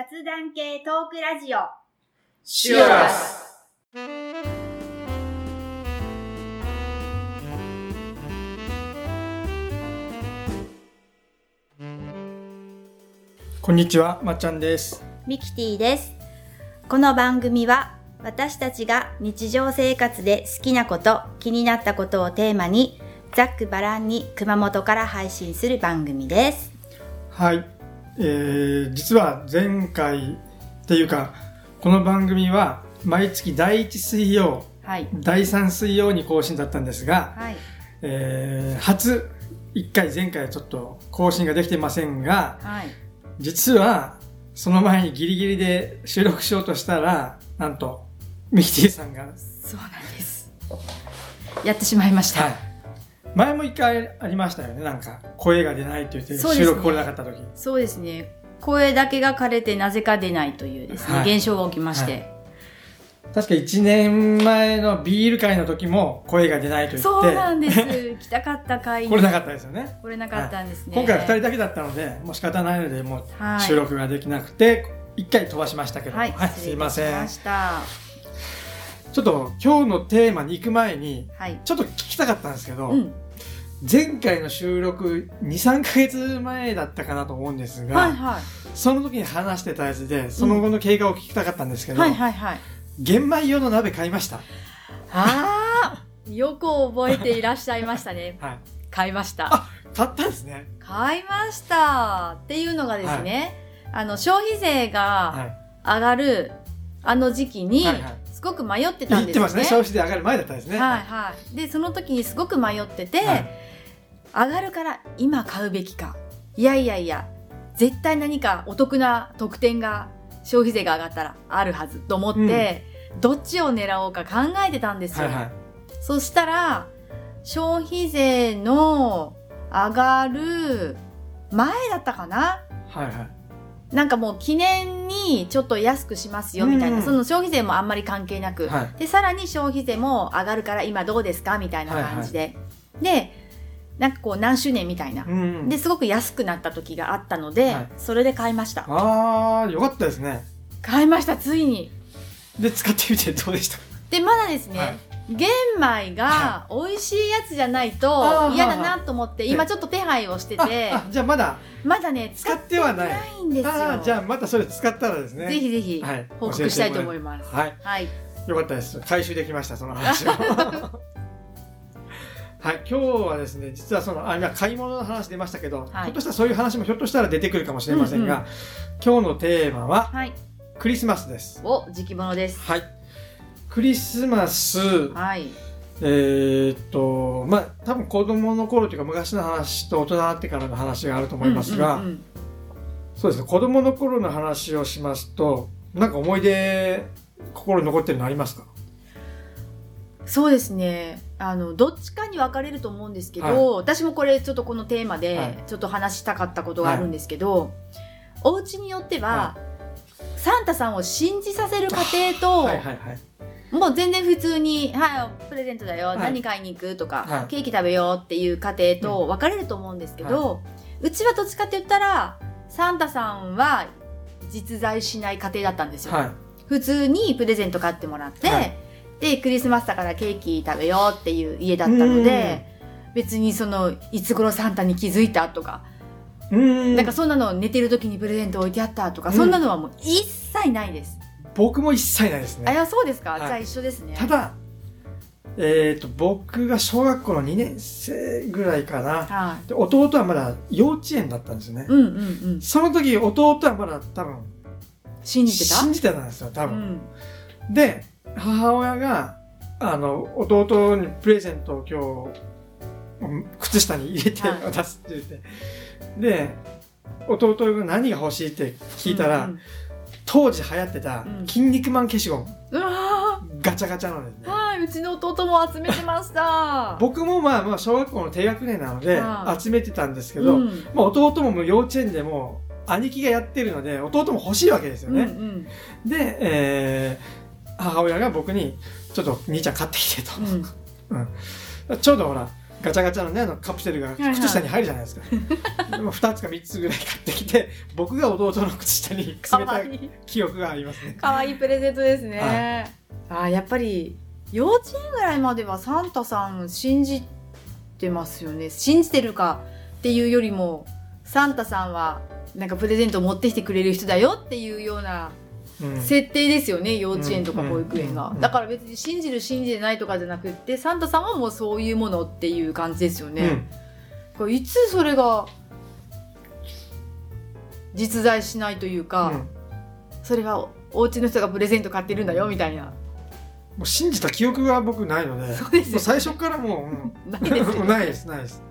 雑談系トークラジオ。シュアスこんにちは、まっちゃんです。ミキティです。この番組は私たちが日常生活で好きなこと、気になったことをテーマにざっくばらんに熊本から配信する番組です。はい。えー、実は前回っていうか、この番組は毎月第1水曜、はい。第3水曜に更新だったんですが、はい。えー、初1回前回ちょっと更新ができてませんが、はい。実はその前にギリギリで収録しようとしたら、なんと、ミキティさんが、そうなんです。やってしまいました。はい。前も一回ありましたよね、なんか、声が出ないって言って、収録来れなかった時。そうですね。声だけが枯れてなぜか出ないというですね、はい現象が起きまして。確か1年前のビール会の時も声が出ないと言って、そうなんです。来たかった回に来れなかったですよね。来れなかったんですね。今回は2人だけだったので、もう仕方ないので、もうはい収録ができなくて、1回飛ばしましたけど、はい、すいません。ちょっと今日のテーマに行く前に、はい。ちょっと聞きたかったんですけど、うん。前回の収録2、3ヶ月前だったかなと思うんですが、はいはい。その時に話してたやつで、その後の経過を聞きたかったんですけど、はいはいはい。玄米用の鍋買いました。ああよく覚えていらっしゃいましたね。はい。買いました。あ買ったんですね。買いました。っていうのがですね、あの、消費税がはい。上がるあの時期にはいはい、すごく迷ってたんですよね。言ってますね。消費税上がる前だったんですね。はいはい。で、その時にすごく迷ってて、はい上がるから今買うべきか。いやいやいや、絶対何かお得な特典が消費税が上がったらあるはずと思って、どっちを狙おうか考えてたんですよ。はいはい。そしたら、消費税の上がる前だったかな？はいはい。なんかもう記念にちょっと安くしますよみたいな、うんその消費税もあんまり関係なく、はいで、さらに消費税も上がるから今どうですか？みたいな感じで。で、なんかこう何周年みたいな。うん。で、すごく安くなった時があったので、はいそれで買いました。あー、よかったですね。買いました、ついに。で、使ってみてどうでした？で、まだですね、はい玄米が美味しいやつじゃないあとー嫌だなと思って、今ちょっと手配をしてて、じゃあまだ、まだね、使使っっててはない。ないんですよ。じゃあまたそれ使ったらですね。ぜひぜひはい報告したいと思います。はい。はい。よかったです。回収できました、その話を。はい、今日はですね、実はその、あ、今買い物の話出ましたけど、はいひょっとしたらそういう話もひょっとしたら出てくるかもしれませんが、うんうん今日のテーマははい。クリスマスです。お、時期物です。はい。クリスマス、はい。えーっと、まあ、多分子供の頃というか昔の話と大人になってからの話があると思いますが、うんうんうんそうですね、子供の頃の話をしますと、なんか思い出、心に残ってるのありますか？そうですね。あの、どっちかに分かれると思うんですけど、はい。私もこれちょっとこのテーマはい。でちょっと話したかったことがあるんですけど、お家によっては、サンタさんを信じさせる家庭と、はいはいはい。もう全然普通に、はい、プレゼントだよ、い。何買いに行くとか、はい。ケーキ食べようっていう家庭と分かれると思うんですけど、うちはどっちかって言ったら、サンタさんは実在しない家庭だったんですよ。はい。普通にプレゼント買ってもらって、はいで、クリスマスだからケーキ食べようっていう家だったので、別にその、いつ頃サンタに気づいたとか、うーん。なんかそんなの寝てる時にプレゼント置いてあったとか、うんそんなのはもう一切ないです。僕も一切ないですあ、いね。や、そうですか、はいじゃあ一緒ですね。ただ、えっ、と、僕が小学校の2年生ぐらいかな。はい。で弟はまだ幼稚園だったんですね。うんうんうん。その時弟はまだ多分、信じてた？信じてたんですよ、多分。うん。で、母親が、あの、弟にプレゼントを今日、うん靴下に入れてはい渡すって言って。で、弟が何が欲しいって聞いたら、うんうん当時流行ってたうん、筋肉マン消しゴム、うわガチャガチャのですねー。はい、うちの弟も集めてました。僕もまあまあ小学校の低学年なのではい集めてたんですけど、うんまあ弟ももう幼稚園でも兄貴がやってるので弟も欲しいわけですようんうね。んで、えー母親が僕にちょっと兄ちゃん買ってきてと。うん。ちょうどほら、ガチャガチャのねあのカプセルがはい靴下に入るじゃないですか、でも2つか3つぐらい買ってきて僕が弟の靴下にか詰めた記憶がありますね。かわいいプレゼントですね、あーやっぱり幼稚園ぐらいまではサンタさん信じてますよね。信じてるかっていうよりもサンタさんはなんかプレゼントを持ってきてくれる人だよっていうようなうん設定ですよね、幼稚園とか保育園が、うん。うん。だから別に信じる信じてないとかじゃなくってサンタさんはもうそういうものっていう感じですよね、うん。これいつそれが実在しないというか、うん。それがおお家の人がプレゼント買ってるんだよみたいな。もう信じた記憶が僕ないのでそうですよもう最初からもう、ないですうん、よ ないですないです。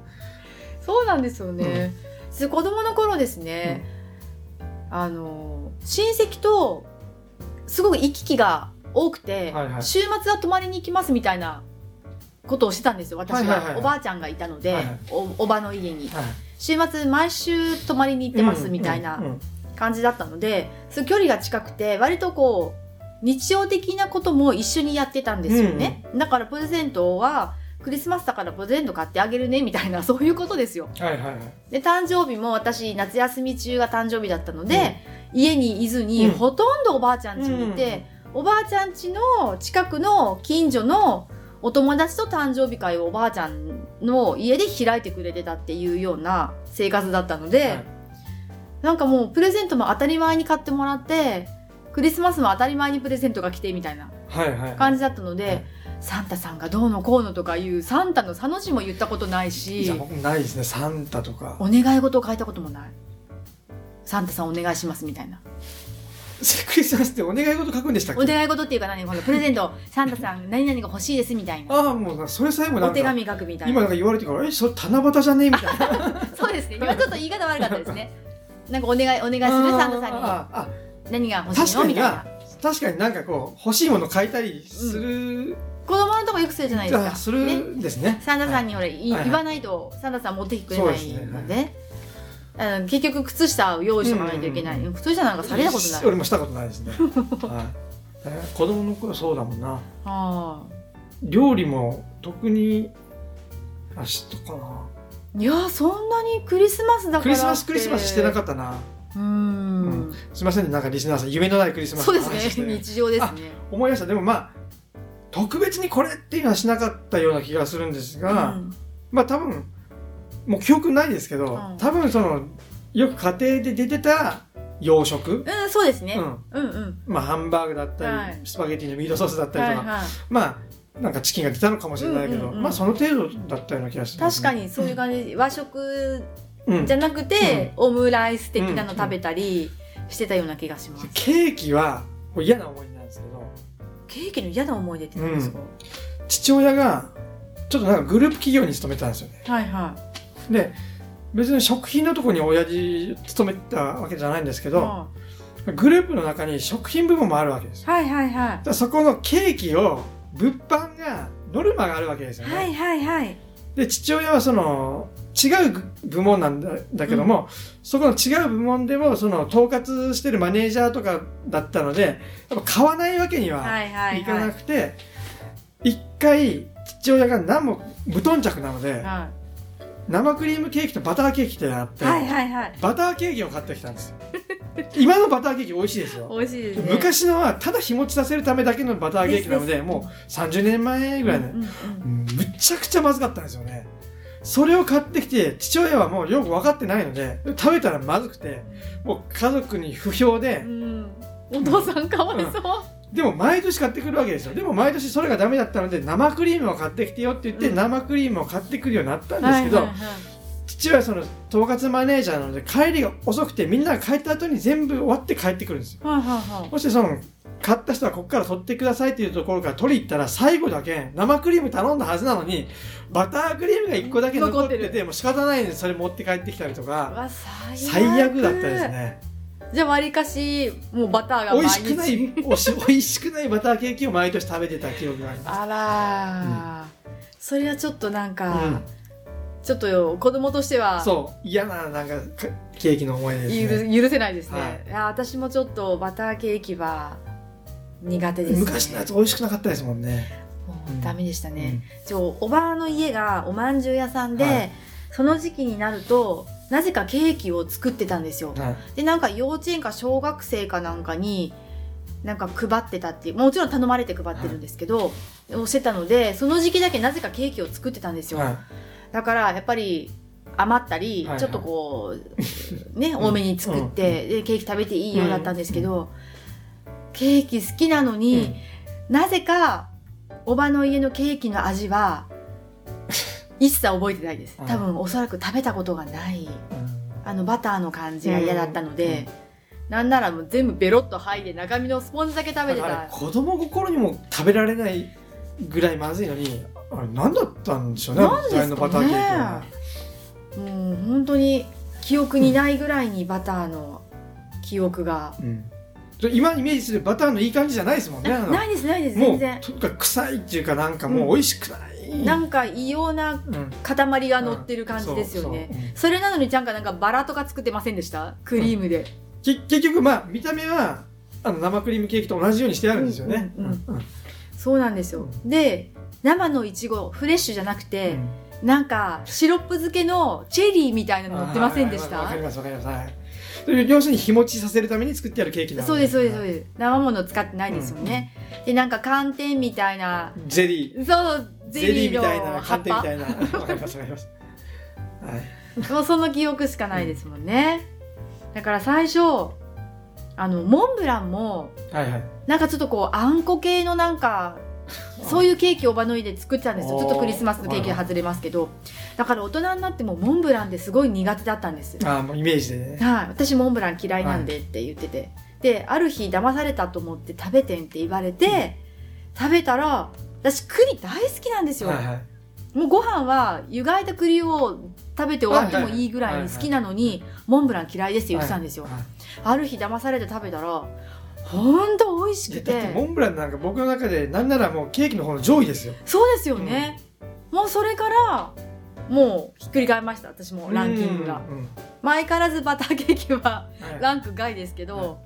そうなんですよね、で子供の頃ですね、あの親戚とすごく行き来が多くて、はいはい。週末は泊まりに行きますみたいなことをしてたんですよ私は,、はいはいはい。おばあちゃんがいたので、はいはい。おおばの家に。はい。週末毎週泊まりに行ってますみたいなうんうん感じだったので、そういう距離が近くて割とこう日常的なことも一緒にやってたんですよね、だからプレゼントはクリスマスだからプレゼント買ってあげるねみたいなそういうことですよ。はいはいはい。で誕生日も私夏休み中が誕生日だったので、家にいずに、うん。ほとんどおばあちゃん家にいて、おばあちゃん家の近くの近所のお友達と誕生日会をおばあちゃんの家で開いてくれてたっていうような生活だったので、はい。なんかもうプレゼントも当たり前に買ってもらってクリスマスも当たり前にプレゼントが来てみたいなはいはい。感じだったので、はい。サンタさんがどうのこうのとかいうサンタの「さ」の字も言ったことないしないですね。サンタとか。お願い事を書いたこともないサンタさんお願いしますみたいな。クリスマスってお願い事書くんでしたっけ？お願い事っていうか何このプレゼント。サンタさん何々が欲しいですみたいな。ああもうそれさえもなんかお手紙書くみたいな。今なんか言われてからえそれ七夕じゃねえみたいな。そうですね。今ちょっと言い方悪かったですね。なんかお願いお願いするサンタさんに。何が欲しいの？みたいな。確かになんかこう欲しいもの書いたりする、子供のとこよくするじゃないですか。あするねんですね。サンタさんに言わないとサンタさん持ってきてくれないのであの結局靴下を用意しておかないといけない、うんうん靴下なんかされたことない。俺もしたことないですね、はい。えー子供の頃そうだもんな。あ料理も特にあ知ったかな。あいやそんなにクリスマスだからクリスマスクリスマスしてなかっったな。たうーん。うん。すいませんねなんかリスナーさん夢のないクリスマスそうですね。日常ですね。思い出した。でもまあ特別にこれっていうのはしなかったような気がするんですが、うん。まあ多分もう記憶ないですけど、うん。多分そのよく家庭で出てた洋食、うん、そうですね、うん。うん、うん。まあハンバーグだったり、はい。スパゲティのミートソースだったりとか、はいはい。まあなんかチキンが来たのかもしれないけど、うんうんうん。まあその程度だったような気がします、確かにそういう感じ、和食うん。じゃなくて、オムライス的なの食べたりしてたような気がします、ケーキは嫌な思いなんですけど。ケーキの嫌な思い出って何ですか、父親がちょっとなんかグループ企業に勤めてたんですよね。はいはで別に食品のとこに親父勤めてたわけじゃないんですけい、ど、はグループの中に食品部門もあるわけです。よいはいはい。そこのケーキを物販がノルマがあるわけですよね、はいはいはい。で父親はその違う部門なんだだけども、そこの違う部門でもその統括してるマネージャーとかだったのでやっぱ買わないわけにははいはいい。かはないくて一、回父親が何も無頓着なのでは生クリームケーキとバターケーキってあって、いはいはいはい。バターケーキを買ってきたんです。よ 今のバターケーキ美味しいですよ。美味しいですね。昔のはただ日持ちさせるためだけのバターケーキなのでもう30年前ぐらいの、うんうんうん。むちゃくちゃまずかったんですよね。それを買ってきて父親はもうよく分かってないので食べたらまずくてもう家族に不評でうん。お父さんかわいそう、でも毎年買ってくるわけですよでも毎年それがダメだったので生クリームを買ってきてよって言って、うん。生クリームを買ってくるようになったんですけど、はいはいはい。父はその統括マネージャーなので帰りが遅くてみんなが帰った後に全部終わって帰ってくるんですよ。はいはいはい。そしてその買った人はここから取ってくださいっていうところから取り行ったら最後だけ生クリーム頼んだはずなのにバタークリームが1個だけ残っててもう仕方ないんでそれ持って帰ってきたりとうか最悪だったですねじゃあわりかしもうバターが美味しくないおし美味しくないバターケーキを毎年食べてた記憶があります。あらー、それはちょっとなんか、うん。ちょっと子供としてはそう嫌ななんかかケーキの思い出ですね。許許せないですね、はい。いや私もちょっとバターケーキは苦手です、ね、昔のやつ美味しくなかったですもんね。うん。ダメでしたね。ちょおばあの家がおまんじゅう屋さんで、はい。その時期になるとなぜかケーキを作ってたんですようん。はい。でなんか幼稚園か小学生かなんかになんか配ってたっていうもちろん頼まれて配ってるんですけど、をしてたのでその時期だけなぜかケーキを作ってたんですよ。はい。だからやっぱり余ったり、はいはいちょっとこうね多めに作って、でケーキ食べていいようだったんですけど、ケーキ好きなのに、なぜかおばの家のケーキの味は一切覚えてないです。うん。多分おそらく食べたことがないうん。あのバターの感じが嫌だったので、なんならもう全部ベロッと剥いで中身のスポンジだけ食べてた。子供心にも食べられないぐらいまずいのに、あれ何だったんでしょうね、何ですかね。あのバターケーキは。もう本当に記憶にないぐらいにバターの記憶が、うん。今イメージするバターのいい感じじゃないですもんね。ないですないですもう全然。とにかく臭いっていうかなんかもう美味しくない。なんか異様なうん。塊が乗ってる感じですよね、それなのにちゃんかなんかバラとか作ってませんでした？クリームで、き結局まあ見た目はあの生クリームケーキと同じようにしてあるんですよね。うんうんうん。うん。そうなんですよ。で生のいちごフレッシュじゃなくて、なんかシロップ漬けのチェリーみたいなの乗ってませんでした？わかりますわかります。はい。要するに日持ちさせるために作ってあるケーキなんそうですそうですそうです。生もの使ってないですよね、でなんか寒天みたいな。ゼリー。そうゼゼリリーーみたいな、の葉っぱ？寒天みたいな。わかりますわかります。はい。もうその記憶しかないですもんね、だから最初あのモンブランもはいはい。なんかちょっとこうあんこ系のなんかそういうケーキをおばの家で作ってたんですよちょっとクリスマスのケーキが外れますけどだから大人になってもモンブランですごい苦手だったんですああ、もうイメージでね。はい私モンブラン嫌いなんでって言ってて、である日騙されたと思って食べてんって言われて、食べたら私栗大好きなんですよ、はいはい。もうご飯は湯がいた栗を食べて終わってもいいぐらいに好きなのにモンブラン嫌いですって言ってたんですよ、はいはい。ある日騙されて食べたらほんと美味しくだっててモンブランなんか僕の中でなんならもうケーキの方の上位ですよ。そうですよね、もうそれからもうひっくり返りました。私もランキングが。うんうん前からずバターケーキははい。ランク外ですけど、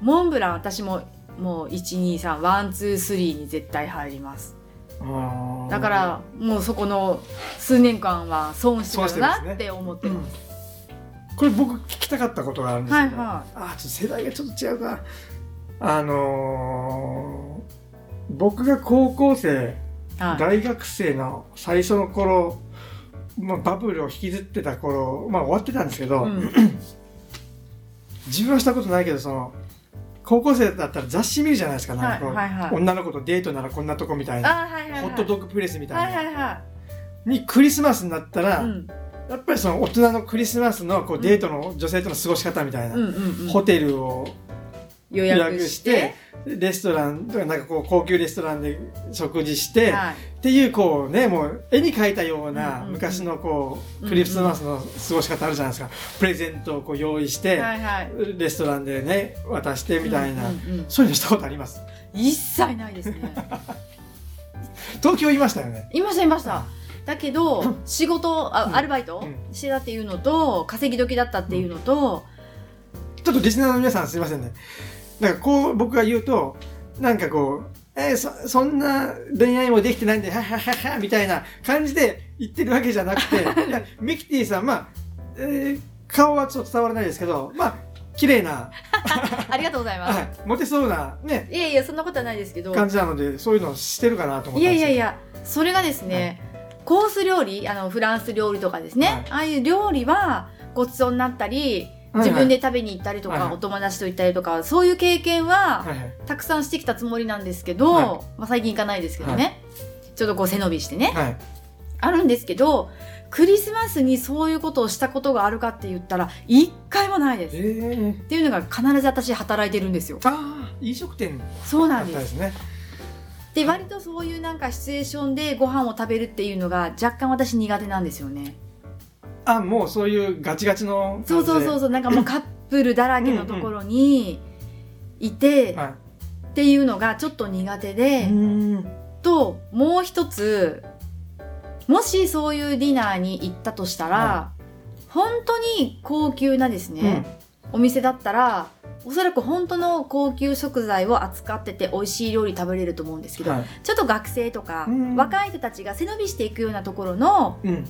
モンブラン私ももう123 one two three に絶対入りますだからもうそこの数年間は損してるなって思ってます、これ僕聞きたかったことがあるんですけど、はいはあーちょっと世代がちょっと違うかあのー僕が高校生はい。大学生の最初の頃、まあ、バブルを引きずってた頃、まあ、終わってたんですけど、うん。自分はしたことないけどその高校生だったら雑誌見るじゃないですかなんかはいはいはい。女の子とデートならこんなとこみたいな、あはいはいはい。ホットドッグプレスみたいな、はいはいはにクリスマスになったら、いうん。やっぱりその大人のクリスマスのこうデートの女性との過ごし方みたいな、うんうんうん。ホテルを予予約約ししててレストランとかなんかこう高級レストランで食事して、はい。っていうこうねもう絵に描いたようなうんうんうん。昔のこうんううんクリスマスの過ごし方あるじゃないですか。プレゼントをこう用意してはいはい。レストランでね渡してみたいな、うんうんうんそういうのしたことあります？一切ないですね。東京いましたよね？いましたいました。だけど仕事あ、うん。アルバイト、うん。してたっていうのと稼ぎ時だったっていうのと、ちょっとリスナーの皆さんすいませんねなんかこう僕が言うとなんかこうえーそそんな恋愛もできてないんで、はっはっはっはみたいな感じで言ってるわけじゃなくて、ミキティさん、まあ、えー顔はちょっと伝わらないですけど、まあ、綺麗な、ありがとうございます、はい、モテそうなね、い、やいやそんなことはないですけど。感じなので、そういうのをしてるかなと思っいたんですよ。やいやいやそれがですね、コース料理あのフランス料理とかですね、はい。ああいう料理はごちそうになったりはいはい自分で食べに行ったりとか、はいはいお友達と行ったりとかそういう経験ははいはいたくさんしてきたつもりなんですけど、はいまあ、最近行かないですけどね、ちょっとこう背伸びしてね、はい。あるんですけどクリスマスにそういうことをしたことがあるかって言ったら一回もないです。えー、っていうのが必ず私働いてるんですよ。ああ、飲食店そうだなんで。すね。で割とそういうなんかシチュエーションでご飯を食べるっていうのが若干私苦手なんですよね。あ、もうそういうガチガチのそうそうそうう。そうなんかもうカップルだらけのところにいてはっていうのがちょっと苦手い。で、ん。ともう一つもしそういうディナーに行ったとしたら、は本当に高級なですね、お店だったらおそらく本当の高級食材を扱ってて美味しい料理食べれると思うんですけど、はい。ちょっと学生とかうん若い人たちが背伸びしていくようなところのうん。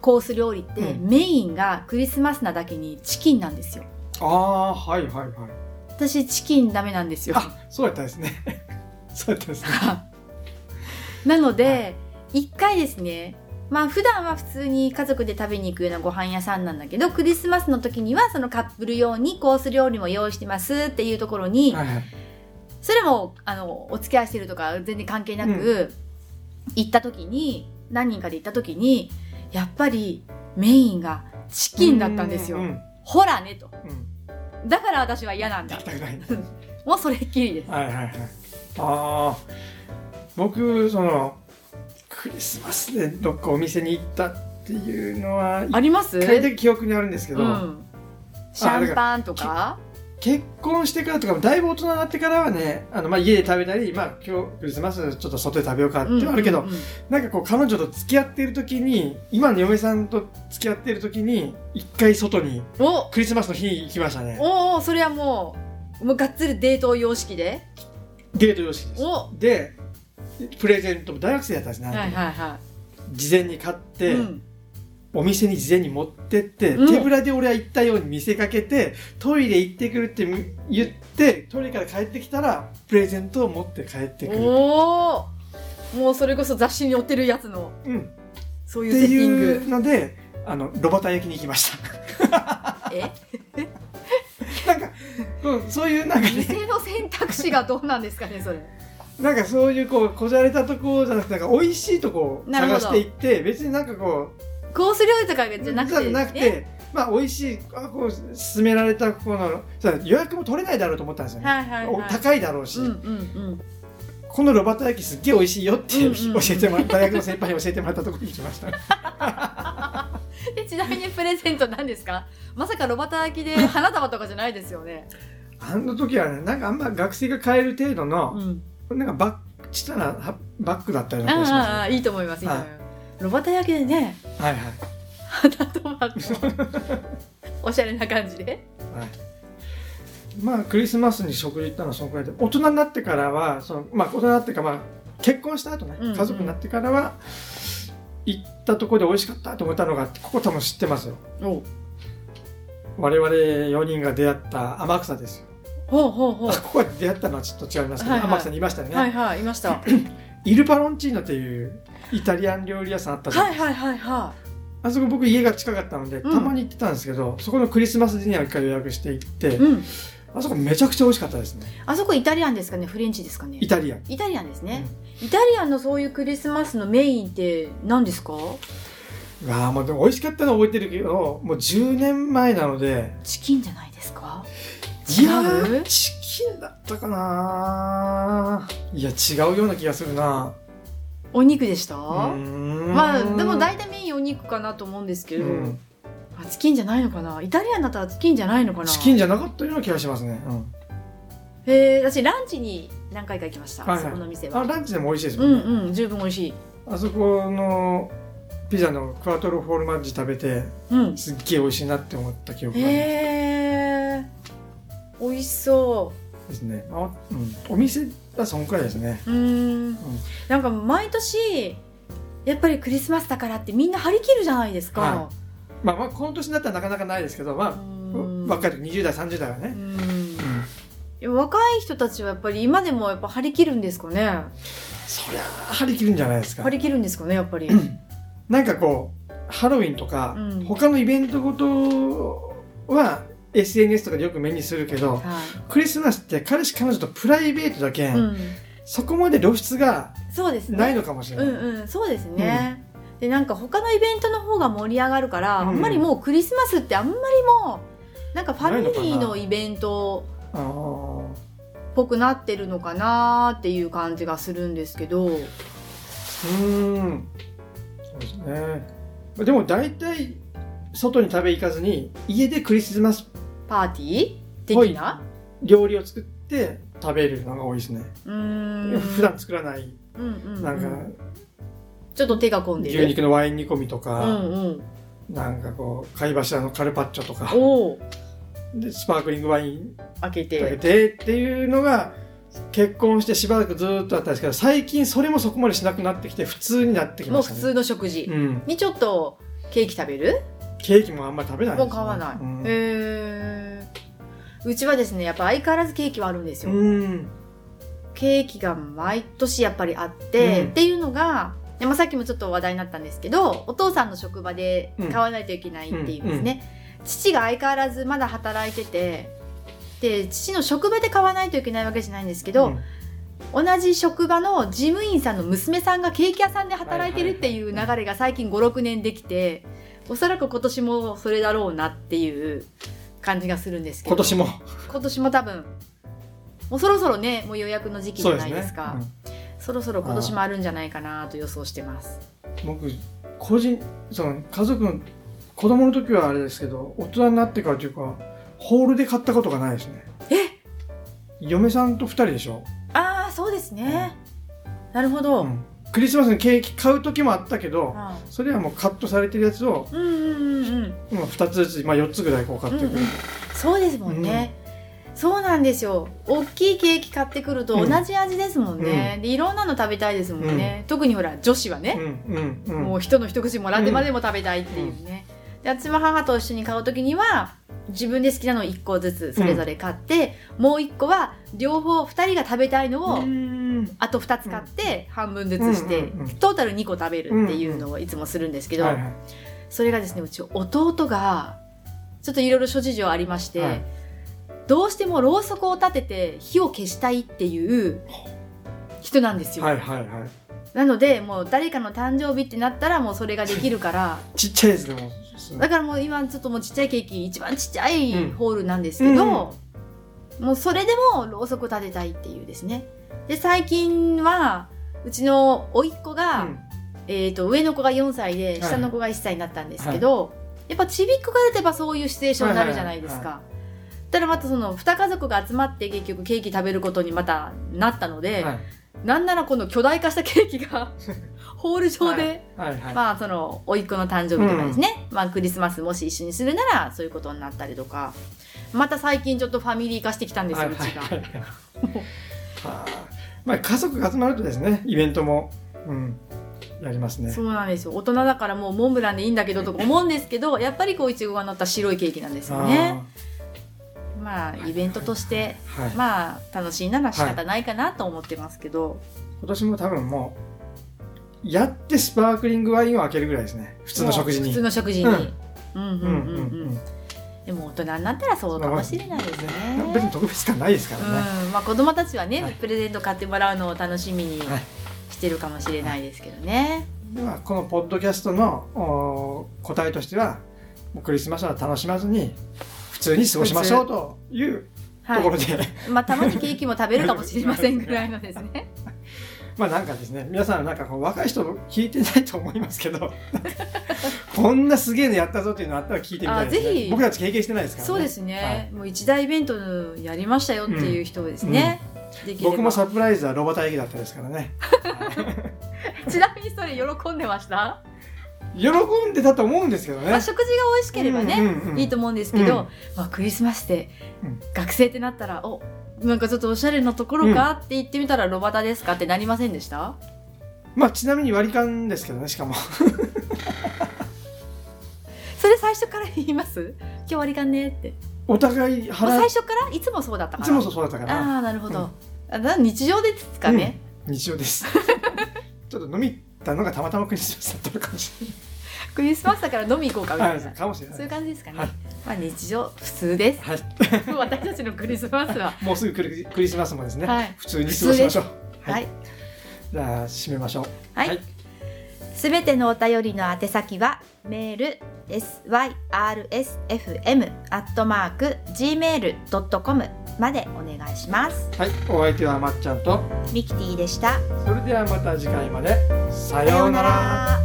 コース料理って、うんメインがクリスマスなだけにチキンなんですよ。ああ、はいはいはい。私チキンダメなんですよ。あ、そうやったですね。そうやったですね。なので、一回ですね、まあ普段は普通に家族で食べに行くようなご飯屋さんなんだけど、クリスマスの時にはそのカップル用にコース料理も用意してますっていうところに、はいはい。それも、あの、お付き合いしてるとか全然関係なく、行った時に、何人かで行った時に、やっぱりメインがチキンだったんですよ。ほらねと。うんだから私は嫌なんだ。もうそれっきりです。はいはいはい。ああ、僕、その、クリスマスでどっかお店に行ったっていうのは、一あります？回だけ記憶にあるんですけど、うん。シャンパンとか？結婚してからとか、だいぶ大人になってからはね、あの、まあ、家で食べたり、まあ、今日クリスマスちょっと外で食べようかってあるけど、なんかこう、彼女と付き合ってる時に、今の嫁さんと付き合ってる時に、一回外に、おクリスマスの日に行きましたね。おおそれはもう、もうがっつりデート様式で？デート様式です。おで、プレゼントも大学生だったんですね。はいはいは事前に買っい。て、うんお店に事前に持ってって、うん手ぶらで俺は行ったように見せかけて、トイレ行ってくるって言って、トイレから帰ってきたら、プレゼントを持って帰ってくる。おおもうそれこそ雑誌に載ってるやつの、うん。っそういてうセッティンいうグ。ので、あの、ロバタ焼きに行きました。え？なんか、うんそういうなんかね、店の選択肢がどうなんですかね、それ。なんかそういうこう、こじゃれたとこじゃなくて、なんか美味しいとこを探していって、別になんかこコース料理とかう、じゃなくて、なくねて、まあ美味しい、あこう、勧められたこの、さ予約も取れないだろうと思ったんですよね。はいはいはい。お高いだろうし、うんうんうん。このロバタ焼きすっげえ美味しいよってうんうん教えてもらった、大学の先輩に教えてもらったところに行きました。で、ちなみにプレゼント何ですか？まさかロバタ焼きで花束とかじゃないですよね。あの時はね、なんかあんま学生が買える程度うの、ん。なんかバッちっちゃなはバッグだったような気がしあああまあ、いいと思います、いいと思います。ロバタ焼きでね、す。はいはい。と、おしゃれな感じで。はいまあクリスマスに食事行ったのはそのくらいで大人になってからはそのまあ大人ってからまあ結婚した後ね、うんうん家族になってからは行ったところで美味しかったと思ったのがここ多分知ってますよお我々4人が出会った天草ですよほうほうほうあ。ここで出会ったのはちょっと違いますけど、はいはい天草にいましたよね、はいはい、いました。は イルパロンチーノっていうイタリアン料理屋さんあったいじゃないですか、はいはいはあそこ僕家が近かったのでうん。たまに行ってたんですけど、そこのクリスマスディナーを一回予約して行って、い。うん。あそこめちゃくちゃ美味しかったですね。あそこイタリアンですかねフレンチですかね。イタリアン。イタリアンですね。イタリアンのそういうクリスマスのメインって何ですか？あもうでも美味しかったのは覚えてるけどもう10年前なので。チキンじゃないですか？いや違う？ーチキンだったかないや違うような気がするなお肉でした？うーん。まあでも大体メインお肉かなと思うんですけど、うん。あチキンじゃないのかな？イタリアンだったらチキンじゃないのかな？チキンじゃなかったような気がしますね、うん。へえ私ランチに何回か行きました、はいはい。そこの店は。あランチでも美味しいですうんもんね、うん十分美味しい。あそこのピザのクワトロフォルマッジ食べてうん。すっげえ美味しいなって思った記憶があります。へえ美味しそですね。あ、うん、お店はそんくらいですね。うん。なんか毎年やっぱりクリスマスだからってみんな張り切るじゃないですか、はまあまあこの年になったらなかなかないですけどまうあん若い時20代30代はね、若い人たちはやっぱり今でもやっぱ張り切るんですかね。そりゃあ張り切るんじゃないですか。張り切るんですかねやっぱり、なんかこうハロウィンとか、うん。他のイベントごとは SNS とかでよく目にするけどはクリスマスって彼氏彼女とプライベートだけ、い、うん、そこまで露出がそうですね。ないのかもしれない、うんうんそうですね、でなんか他のイベントの方が盛り上がるから、うん。あんまりもうクリスマスってあんまりもうなんかファミリーのイベントっぽくなってるのかなっていう感じがするんですけど。うーん。そうですね。でも大体外に食べ行かずに家でクリスマスパーティー？的な？料理を作って食べるのが多いですね、ん。普段作らない。うんうんうん。なんかちょっと手が込んで牛る肉のワイン煮込みとうか、んうん。なんかこう貝柱のカルパッチョとか。で、スパークリングワイン開けかけて。てっていうのが、結婚してしばらくずーっとあったんですけど、最近それもそこまでしなくなってきて、普通になってきましたね。もう普通の食事。うん。にちょっとケーキ食べる？ケーキもあんまり食べないですねもう買わない。うんへーうちはですね、やっぱ相変わらずケーキはあるんですよ。うん。ケーキが毎年やっぱりあって、うんっていうのが、でまあ、さっきもちょっと話題になったんですけど、お父さんの職場で買わないといけないっていうんですね。父が相変わらずまだ働いてて、で、父の職場で買わないといけないわけじゃないんですけど、うん同じ職場の事務員さんの娘さんがケーキ屋さんで働いてるっていう流れが最近5、6年できて、おそらく今年もそれだろうなっていう感じがするんですけど。今年も。今年も多分、もうそろそろね、もう予約の時期じゃそうですね。ないですか。そろそろ今年もあるんじゃないかなと予想してます。うん僕、個人、その、家族の、子供の時はあれですけど、大人になってからというか、ホールで買ったことがないですね。え？嫁さんと二人でしょ、ああ、そうですね。なるほど。うんクリスマスにケーキ買う時もあったけど、あそれはもうカットされてるやつを、ーうんうんうんうん。まあ、2つずつ、まあ、4つぐらいこう買ってくる、うんうん。そうですもんね。そうなんですよ。大きいケーキ買ってくるとうん。同じ味ですもんね。で、いろんなの食べたいですもんね。特にほら、女子はね、うんうんうん。もう人の一口もらってまでも食べたいっていうね。で、私も母と一緒に買うときには、自分で好きなのを1個ずつそれぞれ買って、もう1個は両方2人が食べたいのを、うんあと2つ買って半分ずつして、トータル2個食べるっていうのをいつもするんですけど、それがですね、うち弟が、ちょっといろいろ諸事情ありまして、はい。どうしてもろうそくを立てて火を消したいっていう人なんですよ。はいはいはい。なので、もう誰かの誕生日ってなったらもうそれができるから、ちっちゃいでもだからもう今ちょっともうちっちゃいケーキ、一番ちっちゃいうんホールなんですけど、もうそれでもろうそくを立てたいっていうですね。で、最近は、うちの甥っ子が、うん。えっ、と、上の子が4歳で、い。下の子が1歳になったんですけど、やっぱちびっ子が出てばそういうシチュエーションになるじゃないですはいか。ただまたその、二家族が集まって結局ケーキ食べることにまたなったので、はい。なんならこの巨大化したケーキが、ホール上で、はい。はい。まあその、甥っ子の誕生日とかですね、まあクリスマスもし一緒にするなら、そういうことになったりとか、また最近ちょっとファミリー化してきたんですよ、うちが。はいはいはいはあまあ家族が集まるとですねイベントも、うん、やりますね。そうなんですよ。大人だからもうモンブランでいいんだけどとか思うんですけど、やっぱりこういちごが乗った白いケーキなんですよね。まあイベントとして、はい。まあ楽しいなら仕方ないかなと思ってますけど、今年も多分もうやってスパークリングワインを開けるぐらいですね。普通の食事に。普通の食事に。ううんんうんうん。うん。うんうんうんでも大人になったらそうかもしれないですね。別に特別感ないですからね、うん、まあ子供たちはね、はいプレゼント買ってもらうのを楽しみにはいしてるかもしれないですけどね。ではこのポッドキャストのお答えとしてはもうクリスマスは楽しまずに普通に過ごしましょうというとはころで、い。まあたまにケーキも食べるかもしれませんぐらいのですね。まあなんかですね皆さんなんかこう若い人聞いてないと思いますけど こんなすげえのやったぞっていうのあったら聞いてみたいですね。あぜひ。僕たち経験してないですからね。そうですね、はい。もう一大イベントやりましたよっていう人ですね。できれば。僕もサプライズはロバタ駅だったですからね。ちなみにそれ喜んでました、喜んでたと思うんですけどね。まあ、食事が美味しければね、うんうんうん。いいと思うんですけど、うん。まあ、クリスマスでうん。学生ってなったら、おなんかちょっとおしゃれなところか、って言ってみたらロバタですか？ってなりませんでした？まあちなみに割り勘ですけどねしかも。それ最初から言います？今日割り勘ねって。お互い払最初からいつもそうだったから。いつもそうだったから。ああ、なるほど。あだ日常ですかね？日常です。ちょっと飲み行ったのがたまたまクリスマスだったのかもしクリスマスだから飲み行こうかみれないいたな。はいかもしれない。そういう感じですかね。はいまあ日常、普通です。はい私たちのクリスマスは。もうすぐクリクリスマスもですね、はい普通に過ごしましょうはい。じゃあ締めましょうはい。すべてのお便りの宛先は、メール、syrsfm.gmail.com までお願いします。はいお相手はまっちゃんとミキティでした。それではまた次回までささようならら。